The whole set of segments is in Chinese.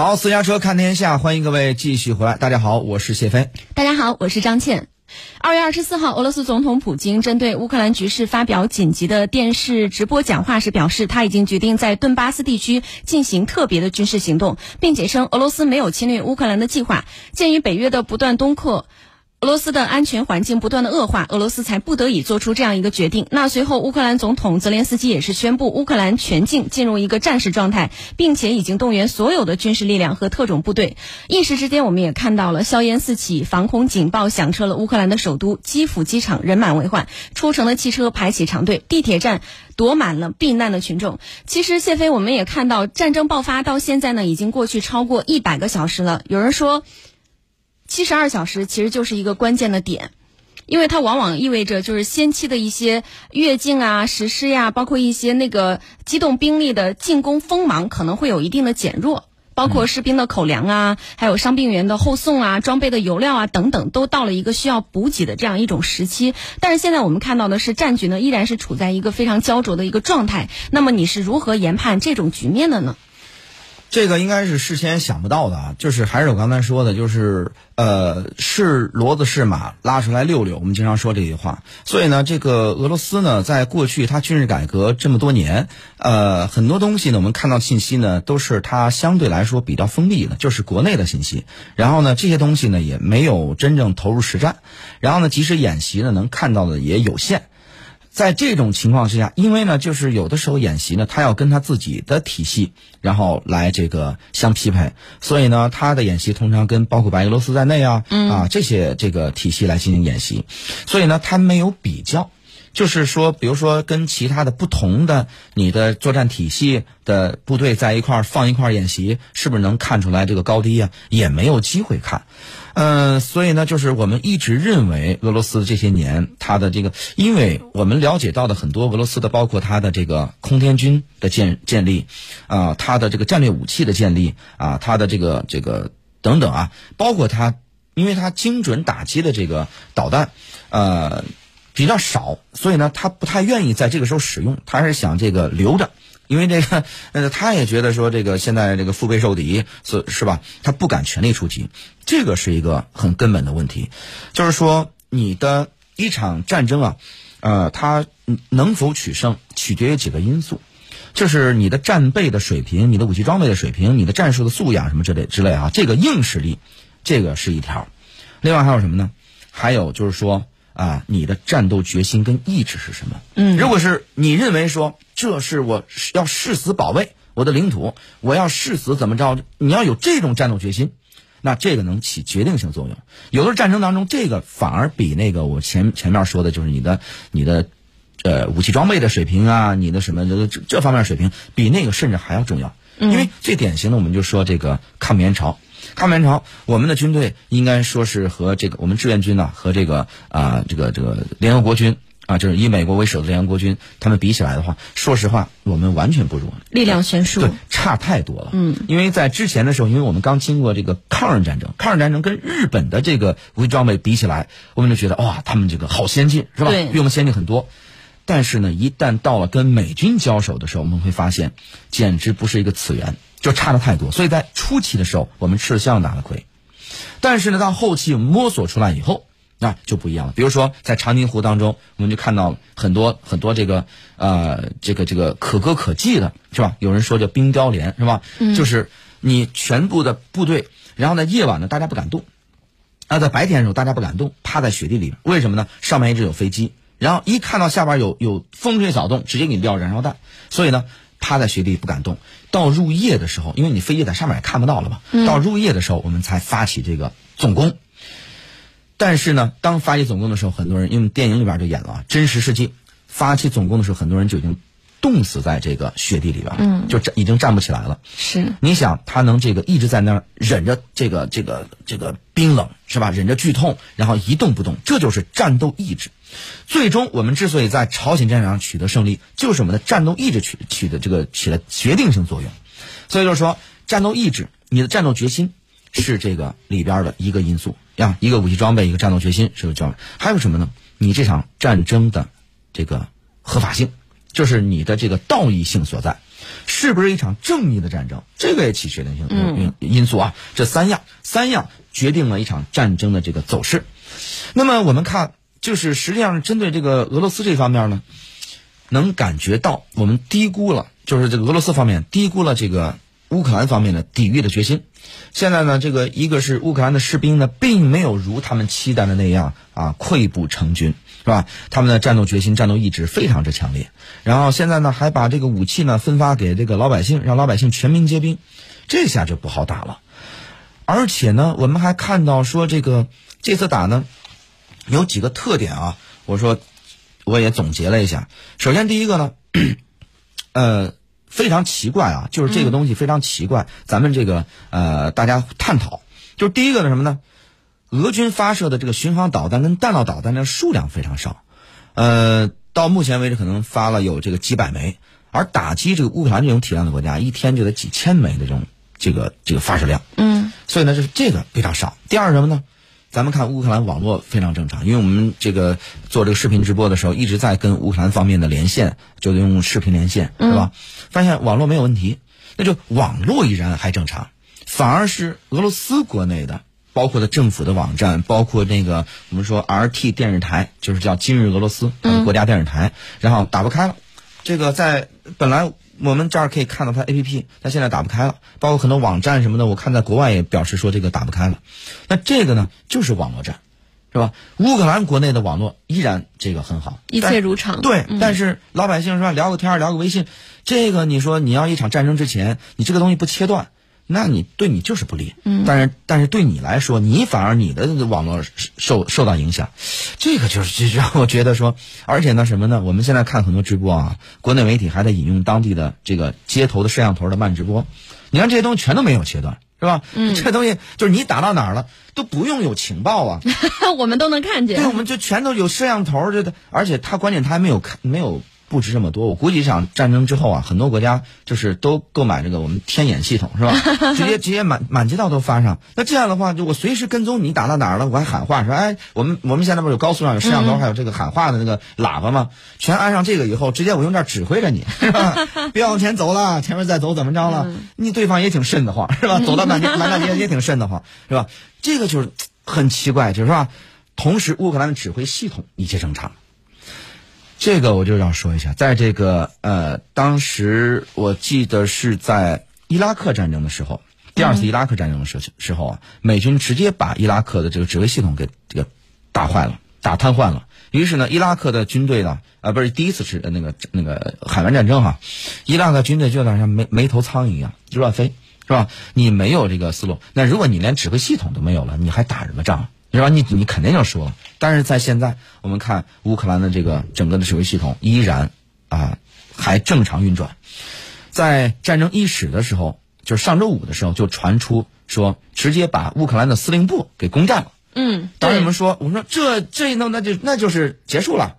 好，私家车看天下，欢迎各位继续回来。大家好，我是谢飞。大家好，我是张倩。二月二十四号，俄罗斯总统普京针对乌克兰局势发表紧急的电视直播讲话时表示，他已经决定在顿巴斯地区进行特别的军事行动，并且称俄罗斯没有侵略乌克兰的计划。鉴于北约的不断东扩。俄罗斯的安全环境不断的恶化，俄罗斯才不得已做出这样一个决定。那随后，乌克兰总统泽连斯基也是宣布，乌克兰全境进入一个战时状态，并且已经动员所有的军事力量和特种部队。一时之间，我们也看到了硝烟四起，防空警报响彻了乌克兰的首都基辅机场，人满为患，出城的汽车排起长队，地铁站躲满了避难的群众。其实，谢飞，我们也看到，战争爆发到现在呢，已经过去超过一百个小时了。有人说。七十二小时其实就是一个关键的点，因为它往往意味着就是先期的一些越境啊、实施呀，包括一些那个机动兵力的进攻锋芒可能会有一定的减弱，包括士兵的口粮啊，还有伤病员的后送啊、装备的油料啊等等，都到了一个需要补给的这样一种时期。但是现在我们看到的是战局呢依然是处在一个非常焦灼的一个状态。那么你是如何研判这种局面的呢？这个应该是事先想不到的啊，就是还是我刚才说的，就是呃，是骡子是马，拉出来溜溜。我们经常说这句话。所以呢，这个俄罗斯呢，在过去它军事改革这么多年，呃，很多东西呢，我们看到信息呢，都是它相对来说比较封闭的，就是国内的信息。然后呢，这些东西呢，也没有真正投入实战。然后呢，即使演习呢，能看到的也有限。在这种情况之下，因为呢，就是有的时候演习呢，他要跟他自己的体系，然后来这个相匹配，所以呢，他的演习通常跟包括白俄罗斯在内啊，啊这些这个体系来进行演习，所以呢，他没有比较。就是说，比如说跟其他的不同的你的作战体系的部队在一块儿放一块儿演习，是不是能看出来这个高低呀？也没有机会看，嗯，所以呢，就是我们一直认为俄罗斯这些年它的这个，因为我们了解到的很多俄罗斯的，包括它的这个空天军的建建立，啊，它的这个战略武器的建立，啊，它的这个这个等等啊，包括它，因为它精准打击的这个导弹，呃。比较少，所以呢，他不太愿意在这个时候使用，他是想这个留着，因为这个，呃，他也觉得说这个现在这个腹背受敌，是是吧？他不敢全力出击，这个是一个很根本的问题，就是说你的一场战争啊，呃，它能否取胜，取决于几个因素，就是你的战备的水平、你的武器装备的水平、你的战术的素养什么之类之类啊，这个硬实力，这个是一条，另外还有什么呢？还有就是说。啊，你的战斗决心跟意志是什么？嗯，如果是你认为说这是我要誓死保卫我的领土，我要誓死怎么着？你要有这种战斗决心，那这个能起决定性作用。有的战争当中，这个反而比那个我前前面说的，就是你的你的呃武器装备的水平啊，你的什么这这方面水平，比那个甚至还要重要。因为最典型的，我们就说这个抗美援朝。抗美援朝，我们的军队应该说是和这个我们志愿军呢，和这个啊这个这个联合国军啊，就是以美国为首的联合国军，他们比起来的话，说实话，我们完全不如，力量悬殊，对，差太多了。嗯，因为在之前的时候，因为我们刚经过这个抗日战争，抗日战争跟日本的这个武器装备比起来，我们就觉得哇，他们这个好先进，是吧？比我们先进很多。但是呢，一旦到了跟美军交手的时候，我们会发现，简直不是一个次元。就差的太多，所以在初期的时候，我们吃了相当大的亏。但是呢，到后期摸索出来以后，那就不一样了。比如说，在长津湖当中，我们就看到很多很多这个呃，这个这个可歌可泣的，是吧？有人说叫冰雕连，是吧？嗯。就是你全部的部队，然后呢，夜晚呢，大家不敢动；那在白天的时候，大家不敢动，趴在雪地里。为什么呢？上面一直有飞机，然后一看到下边有有风吹草动，直接给你撂燃烧弹。所以呢。趴在雪地不敢动，到入夜的时候，因为你飞机在上面也看不到了嘛。到入夜的时候，我们才发起这个总攻。但是呢，当发起总攻的时候，很多人因为电影里边就演了真实事迹，发起总攻的时候，很多人就已经冻死在这个雪地里边，嗯，就站已经站不起来了。是，你想他能这个一直在那儿忍着这个这个这个冰冷是吧？忍着剧痛，然后一动不动，这就是战斗意志。最终，我们之所以在朝鲜战场上取得胜利，就是我们的战斗意志取取得这个起了决定性作用。所以就是说，战斗意志，你的战斗决心是这个里边的一个因素呀。一个武器装备，一个战斗决心是个叫还有什么呢？你这场战争的这个合法性，就是你的这个道义性所在。是不是一场正义的战争？这个也起决定性因因素啊。这三样，三样决定了一场战争的这个走势。那么我们看，就是实际上针对这个俄罗斯这方面呢，能感觉到我们低估了，就是这个俄罗斯方面低估了这个乌克兰方面的抵御的决心。现在呢，这个一个是乌克兰的士兵呢，并没有如他们期待的那样啊溃不成军，是吧？他们的战斗决心、战斗意志非常之强烈。然后现在呢，还把这个武器呢分发给这个老百姓，让老百姓全民皆兵，这下就不好打了。而且呢，我们还看到说这个这次打呢。有几个特点啊，我说我也总结了一下。首先，第一个呢，呃，非常奇怪啊，就是这个东西非常奇怪。咱们这个呃，大家探讨，就是第一个呢什么呢？俄军发射的这个巡航导弹跟弹道导弹的数量非常少，呃，到目前为止可能发了有这个几百枚，而打击这个乌克兰这种体量的国家，一天就得几千枚的这种这个这个发射量。嗯，所以呢，就是这个非常少。第二什么呢？咱们看乌克兰网络非常正常，因为我们这个做这个视频直播的时候，一直在跟乌克兰方面的连线，就用视频连线，是吧？发现网络没有问题，那就网络依然还正常，反而是俄罗斯国内的，包括的政府的网站，包括那个我们说 RT 电视台，就是叫今日俄罗斯国家电视台，然后打不开了。这个在本来。我们这儿可以看到它 A P P，它现在打不开了，包括很多网站什么的，我看在国外也表示说这个打不开了。那这个呢，就是网络战，是吧？乌克兰国内的网络依然这个很好，一切如常。对，但是老百姓说聊个天聊个微信，这个你说你要一场战争之前，你这个东西不切断。那你对你就是不利，嗯，但是但是对你来说，你反而你的网络受受到影响，这个就是让我觉得说，而且呢什么呢？我们现在看很多直播啊，国内媒体还在引用当地的这个街头的摄像头的慢直播，你看这些东西全都没有切断，是吧？嗯，这东西就是你打到哪儿了都不用有情报啊，我们都能看见，对，我们就全都有摄像头，这的，而且他关键他还没有看没有。布置这么多，我估计这场战争之后啊，很多国家就是都购买这个我们天眼系统，是吧？直接直接满满街道都发上。那这样的话，就我随时跟踪你打到哪儿了，我还喊话说，哎，我们我们现在不是有高速上有摄像头，还有这个喊话的那个喇叭吗？全安上这个以后，直接我用这指挥着你，是吧？别往前走了，前面再走怎么着了？你对方也挺瘆得慌，是吧？走到满街 满大街也挺瘆得慌，是吧？这个就是很奇怪，就是吧？同时，乌克兰的指挥系统一切正常。这个我就要说一下，在这个呃，当时我记得是在伊拉克战争的时候，第二次伊拉克战争的时时候啊，美军直接把伊拉克的这个指挥系统给这个打坏了、打瘫痪了。于是呢，伊拉克的军队呢，啊，不是第一次是那个那个海湾战争哈，伊拉克军队就有点像没没头苍蝇一样就乱飞，是吧？你没有这个思路，那如果你连指挥系统都没有了，你还打什么仗？是吧？你你肯定要说。但是在现在，我们看乌克兰的这个整个的指挥系统依然啊还正常运转。在战争伊始的时候，就是上周五的时候，就传出说直接把乌克兰的司令部给攻占了。嗯，当时我们说，我们说这这一弄那就那就是结束了。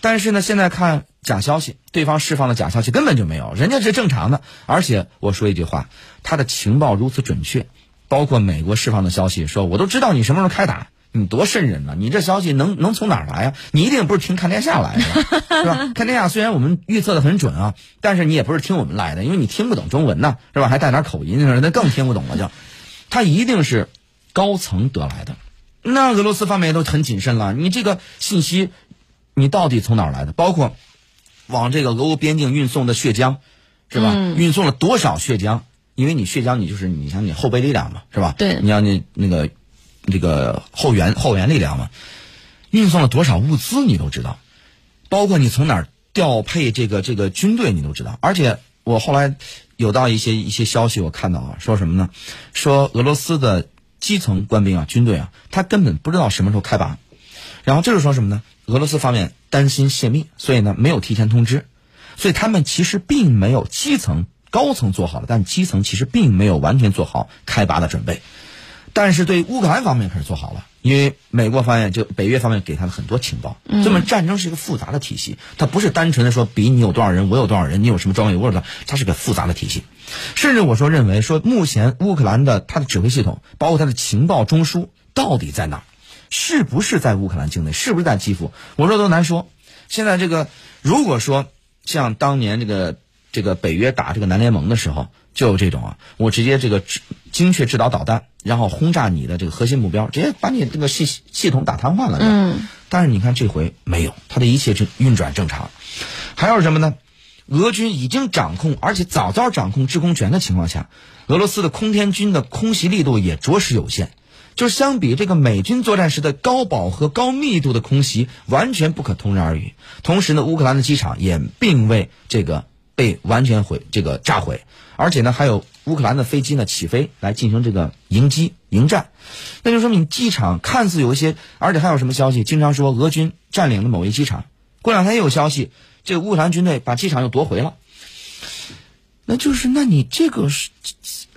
但是呢，现在看假消息，对方释放的假消息根本就没有，人家是正常的。而且我说一句话，他的情报如此准确。包括美国释放的消息，说我都知道你什么时候开打，你多瘆人呢？你这消息能能从哪儿来呀？你一定不是听看天下来的，是吧？看天下虽然我们预测的很准啊，但是你也不是听我们来的，因为你听不懂中文呢，是吧？还带点口音，那更听不懂了就。他一定是高层得来的，那俄罗斯方面也都很谨慎了。你这个信息，你到底从哪儿来的？包括往这个俄乌边境运送的血浆，是吧？运送了多少血浆？因为你血浆，你就是你像你后备力量嘛，是吧？对，你像你那个那个后援后援力量嘛，运送了多少物资你都知道，包括你从哪儿调配这个这个军队你都知道。而且我后来有到一些一些消息，我看到啊，说什么呢？说俄罗斯的基层官兵啊，军队啊，他根本不知道什么时候开拔，然后这是说什么呢？俄罗斯方面担心泄密，所以呢没有提前通知，所以他们其实并没有基层。高层做好了，但基层其实并没有完全做好开拔的准备。但是对乌克兰方面可是做好了，因为美国方面就北约方面给他了很多情报。这么战争是一个复杂的体系，它不是单纯的说比你有多少人，我有多少人，你有什么装备，我有的，它是个复杂的体系。甚至我说认为说，目前乌克兰的它的指挥系统，包括它的情报中枢到底在哪？是不是在乌克兰境内？是不是在基辅？我说都难说。现在这个如果说像当年这个。这个北约打这个南联盟的时候，就有这种啊，我直接这个精确制导导弹，然后轰炸你的这个核心目标，直接把你这个系系统打瘫痪了。嗯。但是你看这回没有，它的一切正运转正常。还有什么呢？俄军已经掌控，而且早早掌控制空权的情况下，俄罗斯的空天军的空袭力度也着实有限。就是相比这个美军作战时的高饱和、高密度的空袭，完全不可同日而语。同时呢，乌克兰的机场也并未这个被完全毁、这个炸毁，而且呢，还有乌克兰的飞机呢起飞来进行这个迎击、迎战。那就说明机场看似有一些，而且还有什么消息？经常说俄军占领了某一机场，过两天又有消息，这个乌克兰军队把机场又夺回了。那就是，那你这个是？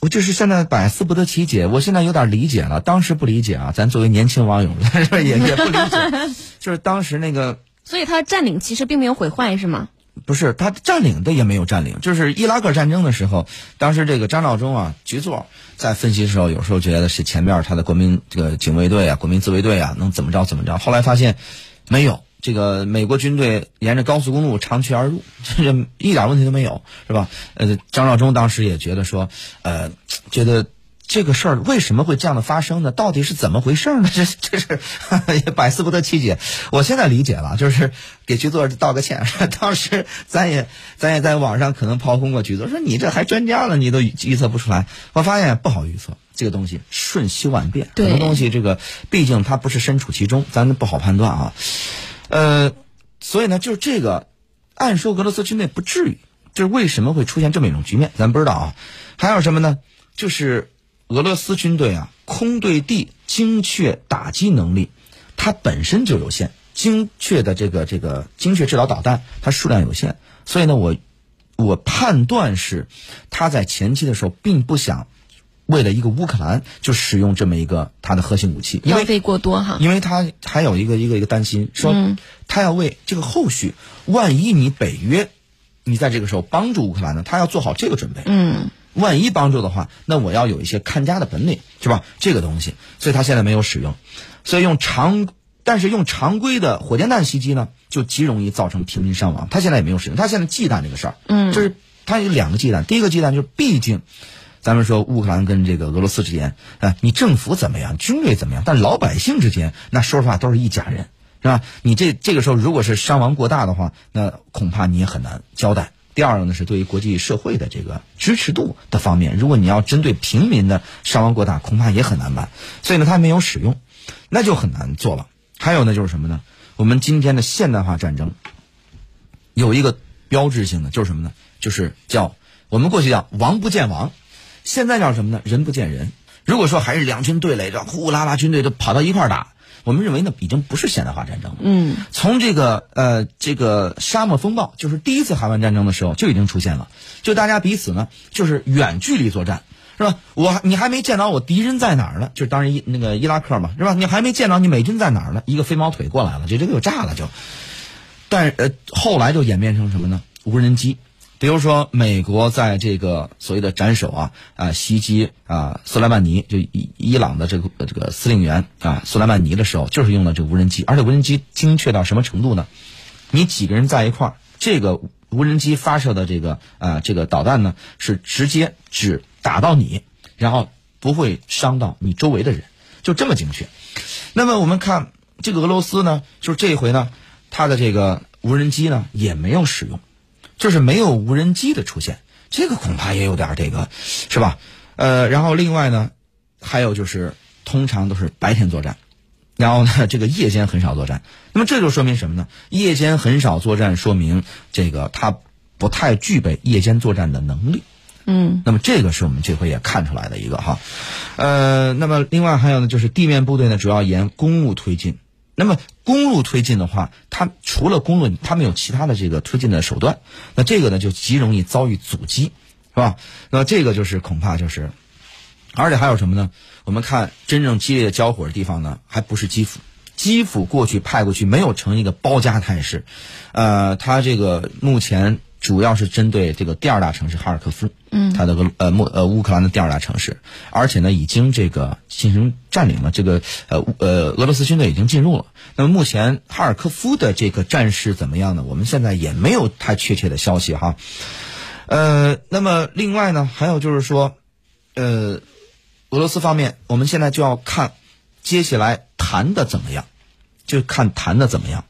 我就是现在百思不得其解，我现在有点理解了，当时不理解啊。咱作为年轻网友，也也不理解，就是当时那个。所以他占领其实并没有毁坏，是吗？不是，他占领的也没有占领。就是伊拉克战争的时候，当时这个张召忠啊，局座在分析的时候，有时候觉得是前面他的国民这个警卫队啊、国民自卫队啊能怎么着怎么着，后来发现没有。这个美国军队沿着高速公路长驱而入，这一点问题都没有，是吧？呃，张召忠当时也觉得说，呃，觉得这个事儿为什么会这样的发生呢？到底是怎么回事呢？这这是也百思不得其解。我现在理解了，就是给局座道个歉。当时咱也咱也在网上可能炮轰过局座，说你这还专家了，你都预测不出来。我发现不好预测，这个东西瞬息万变，很多东西这个毕竟它不是身处其中，咱不好判断啊。呃，所以呢，就是这个，按说俄罗斯军队不至于，就是为什么会出现这么一种局面，咱不知道啊。还有什么呢？就是俄罗斯军队啊，空对地精确打击能力，它本身就有限，精确的这个这个精确制导导弹，它数量有限，所以呢，我我判断是，他在前期的时候并不想。为了一个乌克兰，就使用这么一个它的核心武器，浪费过多哈。因为他还有一个一个一个担心，说他要为这个后续，万一你北约，你在这个时候帮助乌克兰呢，他要做好这个准备。嗯，万一帮助的话，那我要有一些看家的本领，是吧？这个东西，所以他现在没有使用，所以用常，但是用常规的火箭弹袭击呢，就极容易造成平民伤亡。他现在也没有使用，他现在忌惮这个事儿。嗯，就是他有两个忌惮，第一个忌惮就是毕竟。咱们说乌克兰跟这个俄罗斯之间，啊，你政府怎么样，军队怎么样，但老百姓之间，那说实话都是一家人，是吧？你这这个时候如果是伤亡过大的话，那恐怕你也很难交代。第二个呢是对于国际社会的这个支持度的方面，如果你要针对平民的伤亡过大，恐怕也很难办。所以呢，他没有使用，那就很难做了。还有呢就是什么呢？我们今天的现代化战争有一个标志性的就是什么呢？就是叫我们过去叫王不见王。现在叫什么呢？人不见人。如果说还是两军对垒，着呼啦啦军队都跑到一块儿打，我们认为呢，已经不是现代化战争了。嗯，从这个呃这个沙漠风暴，就是第一次海湾战争的时候就已经出现了，就大家彼此呢就是远距离作战，是吧？我你还没见到我敌人在哪儿呢？就是当然伊那个伊拉克嘛，是吧？你还没见到你美军在哪儿呢？一个飞毛腿过来了，就这个就炸了就。但呃后来就演变成什么呢？无人机。比如说，美国在这个所谓的斩首啊啊袭击啊苏莱曼尼，就伊伊朗的这个这个司令员啊苏莱曼尼的时候，就是用了这个无人机，而且无人机精确到什么程度呢？你几个人在一块儿，这个无人机发射的这个啊这个导弹呢，是直接只打到你，然后不会伤到你周围的人，就这么精确。那么我们看这个俄罗斯呢，就是这一回呢，它的这个无人机呢也没有使用。就是没有无人机的出现，这个恐怕也有点这个，是吧？呃，然后另外呢，还有就是通常都是白天作战，然后呢，这个夜间很少作战。那么这就说明什么呢？夜间很少作战，说明这个他不太具备夜间作战的能力。嗯。那么这个是我们这回也看出来的一个哈，呃，那么另外还有呢，就是地面部队呢主要沿公路推进。那么公路推进的话，它除了公路，他们有其他的这个推进的手段。那这个呢，就极容易遭遇阻击，是吧？那这个就是恐怕就是，而且还有什么呢？我们看真正激烈的交火的地方呢，还不是基辅。基辅过去派过去没有成一个包夹态势，呃，他这个目前。主要是针对这个第二大城市哈尔科夫，嗯，它的个呃莫呃乌克兰的第二大城市，而且呢已经这个进行占领了，这个呃呃俄罗斯军队已经进入了。那么目前哈尔科夫的这个战事怎么样呢？我们现在也没有太确切的消息哈。呃，那么另外呢，还有就是说，呃，俄罗斯方面，我们现在就要看接下来谈的怎么样，就看谈的怎么样。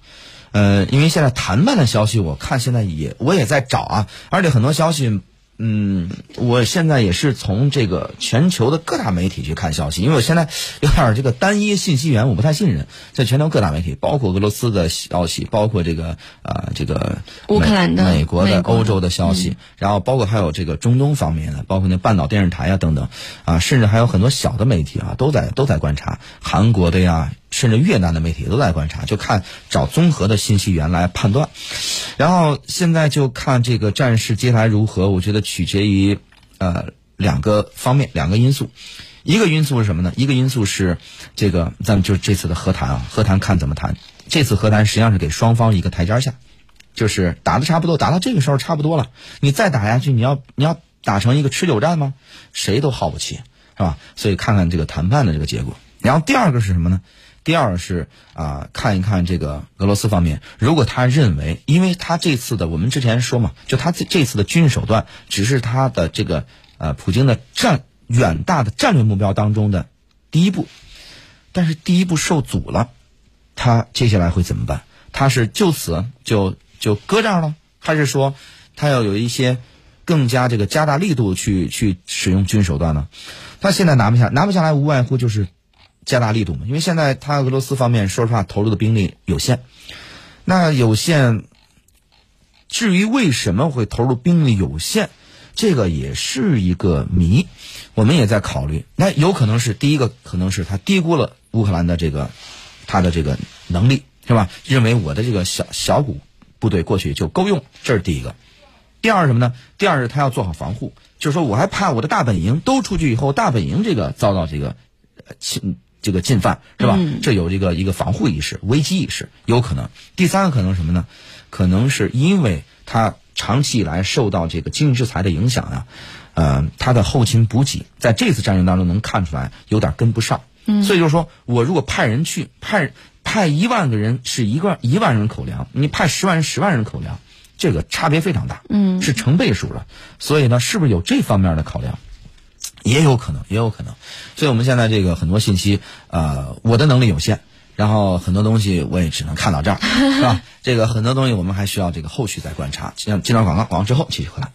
呃，因为现在谈判的消息，我看现在也我也在找啊，而且很多消息。嗯，我现在也是从这个全球的各大媒体去看消息，因为我现在有点这个单一信息源，我不太信任。在全球各大媒体，包括俄罗斯的消息，包括这个啊这个乌克兰的、美国的、欧洲的消息，然后包括还有这个中东方面的，包括那半岛电视台啊等等啊，甚至还有很多小的媒体啊，都在都在观察韩国的呀。甚至越南的媒体都在观察，就看找综合的信息源来判断。然后现在就看这个战事接下来如何，我觉得取决于呃两个方面，两个因素。一个因素是什么呢？一个因素是这个咱们就这次的和谈啊，和谈看怎么谈。这次和谈实际上是给双方一个台阶下，就是打的差不多，打到这个时候差不多了。你再打下去，你要你要打成一个持久战吗？谁都耗不起，是吧？所以看看这个谈判的这个结果。然后第二个是什么呢？第二是啊，看一看这个俄罗斯方面，如果他认为，因为他这次的我们之前说嘛，就他这这次的军事手段只是他的这个呃普京的战远大的战略目标当中的第一步，但是第一步受阻了，他接下来会怎么办？他是就此就就搁这儿了，还是说他要有一些更加这个加大力度去去使用军事手段呢？他现在拿不下，拿不下来，无外乎就是。加大力度嘛，因为现在他俄罗斯方面说实话投入的兵力有限，那有限，至于为什么会投入兵力有限，这个也是一个谜，我们也在考虑。那有可能是第一个，可能是他低估了乌克兰的这个他的这个能力，是吧？认为我的这个小小股部队过去就够用，这是第一个。第二什么呢？第二是他要做好防护，就是说我还怕我的大本营都出去以后，大本营这个遭到这个侵。这个进犯是吧？这有这个一个防护意识、危机意识，有可能。第三个可能什么呢？可能是因为他长期以来受到这个经济制裁的影响啊，呃，他的后勤补给在这次战争当中能看出来有点跟不上。嗯，所以就是说我如果派人去派派一万个人是一个一万人口粮，你派十万人十万人口粮，这个差别非常大。嗯，是成倍数的。所以呢，是不是有这方面的考量？也有可能，也有可能，所以我们现在这个很多信息，呃，我的能力有限，然后很多东西我也只能看到这儿，是吧？这个很多东西我们还需要这个后续再观察。进进到广告，广告之后继续回来。